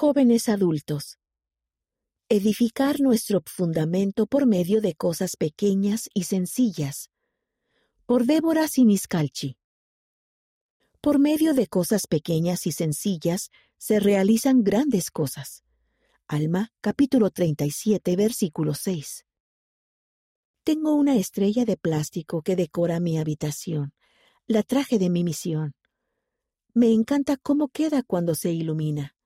Jóvenes adultos. Edificar nuestro fundamento por medio de cosas pequeñas y sencillas. Por Débora Siniscalchi. Por medio de cosas pequeñas y sencillas se realizan grandes cosas. Alma, capítulo 37, versículo 6. Tengo una estrella de plástico que decora mi habitación. La traje de mi misión. Me encanta cómo queda cuando se ilumina.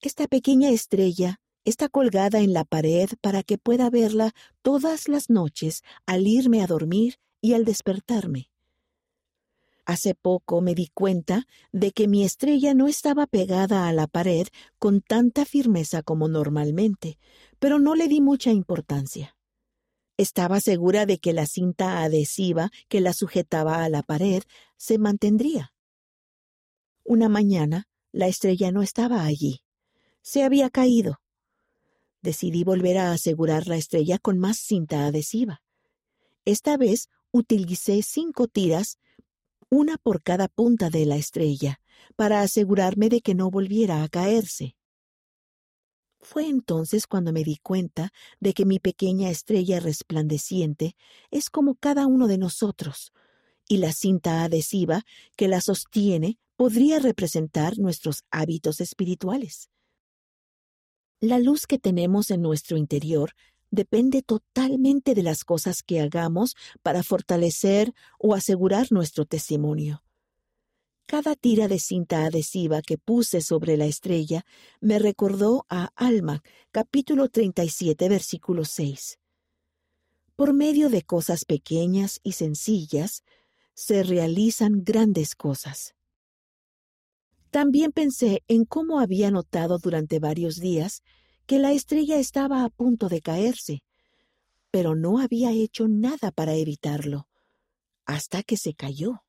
Esta pequeña estrella está colgada en la pared para que pueda verla todas las noches al irme a dormir y al despertarme. Hace poco me di cuenta de que mi estrella no estaba pegada a la pared con tanta firmeza como normalmente, pero no le di mucha importancia. Estaba segura de que la cinta adhesiva que la sujetaba a la pared se mantendría. Una mañana, la estrella no estaba allí se había caído. Decidí volver a asegurar la estrella con más cinta adhesiva. Esta vez utilicé cinco tiras, una por cada punta de la estrella, para asegurarme de que no volviera a caerse. Fue entonces cuando me di cuenta de que mi pequeña estrella resplandeciente es como cada uno de nosotros, y la cinta adhesiva que la sostiene podría representar nuestros hábitos espirituales. La luz que tenemos en nuestro interior depende totalmente de las cosas que hagamos para fortalecer o asegurar nuestro testimonio. Cada tira de cinta adhesiva que puse sobre la estrella me recordó a Alma, capítulo 37, versículo 6. Por medio de cosas pequeñas y sencillas, se realizan grandes cosas. También pensé en cómo había notado durante varios días que la estrella estaba a punto de caerse, pero no había hecho nada para evitarlo, hasta que se cayó.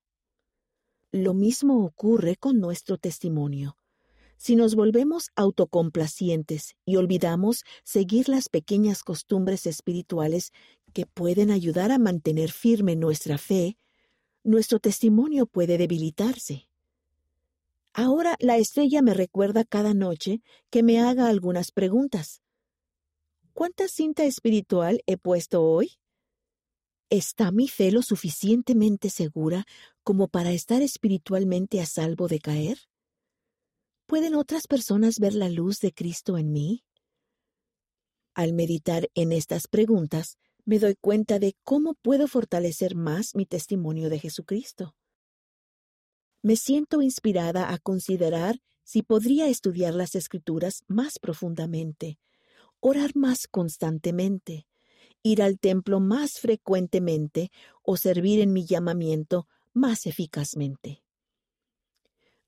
Lo mismo ocurre con nuestro testimonio. Si nos volvemos autocomplacientes y olvidamos seguir las pequeñas costumbres espirituales que pueden ayudar a mantener firme nuestra fe, nuestro testimonio puede debilitarse. Ahora la estrella me recuerda cada noche que me haga algunas preguntas. ¿Cuánta cinta espiritual he puesto hoy? ¿Está mi fe lo suficientemente segura como para estar espiritualmente a salvo de caer? ¿Pueden otras personas ver la luz de Cristo en mí? Al meditar en estas preguntas, me doy cuenta de cómo puedo fortalecer más mi testimonio de Jesucristo me siento inspirada a considerar si podría estudiar las escrituras más profundamente, orar más constantemente, ir al templo más frecuentemente o servir en mi llamamiento más eficazmente.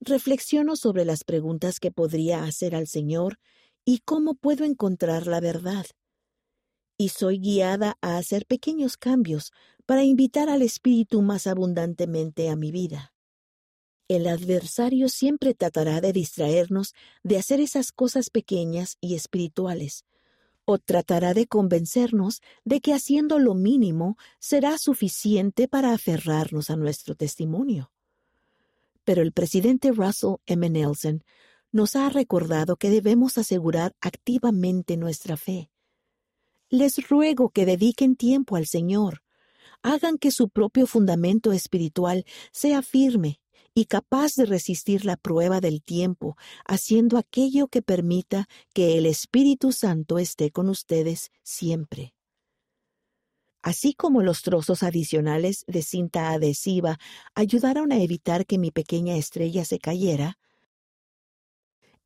Reflexiono sobre las preguntas que podría hacer al Señor y cómo puedo encontrar la verdad. Y soy guiada a hacer pequeños cambios para invitar al Espíritu más abundantemente a mi vida. El adversario siempre tratará de distraernos de hacer esas cosas pequeñas y espirituales, o tratará de convencernos de que haciendo lo mínimo será suficiente para aferrarnos a nuestro testimonio. Pero el presidente Russell M. Nelson nos ha recordado que debemos asegurar activamente nuestra fe. Les ruego que dediquen tiempo al Señor, hagan que su propio fundamento espiritual sea firme y capaz de resistir la prueba del tiempo, haciendo aquello que permita que el Espíritu Santo esté con ustedes siempre. Así como los trozos adicionales de cinta adhesiva ayudaron a evitar que mi pequeña estrella se cayera,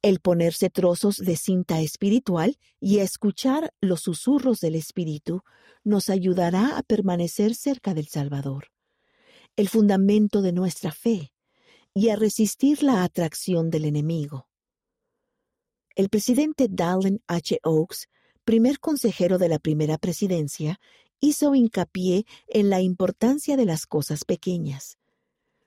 el ponerse trozos de cinta espiritual y escuchar los susurros del Espíritu nos ayudará a permanecer cerca del Salvador, el fundamento de nuestra fe, y a resistir la atracción del enemigo. El presidente Dallin H. Oaks, primer consejero de la primera presidencia, hizo hincapié en la importancia de las cosas pequeñas.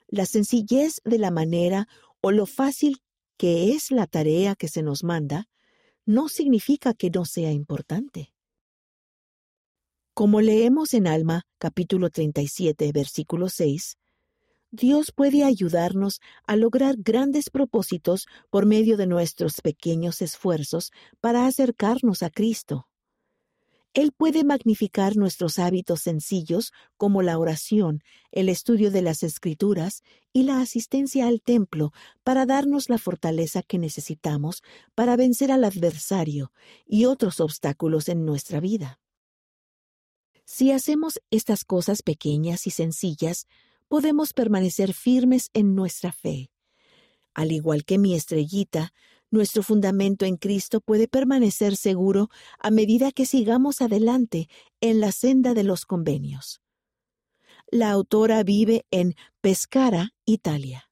La sencillez de la manera o lo fácil que es la tarea que se nos manda no significa que no sea importante. Como leemos en Alma capítulo 37, versículo 6, Dios puede ayudarnos a lograr grandes propósitos por medio de nuestros pequeños esfuerzos para acercarnos a Cristo. Él puede magnificar nuestros hábitos sencillos como la oración, el estudio de las escrituras y la asistencia al templo para darnos la fortaleza que necesitamos para vencer al adversario y otros obstáculos en nuestra vida. Si hacemos estas cosas pequeñas y sencillas, podemos permanecer firmes en nuestra fe. Al igual que mi estrellita, nuestro fundamento en Cristo puede permanecer seguro a medida que sigamos adelante en la senda de los convenios. La autora vive en Pescara, Italia.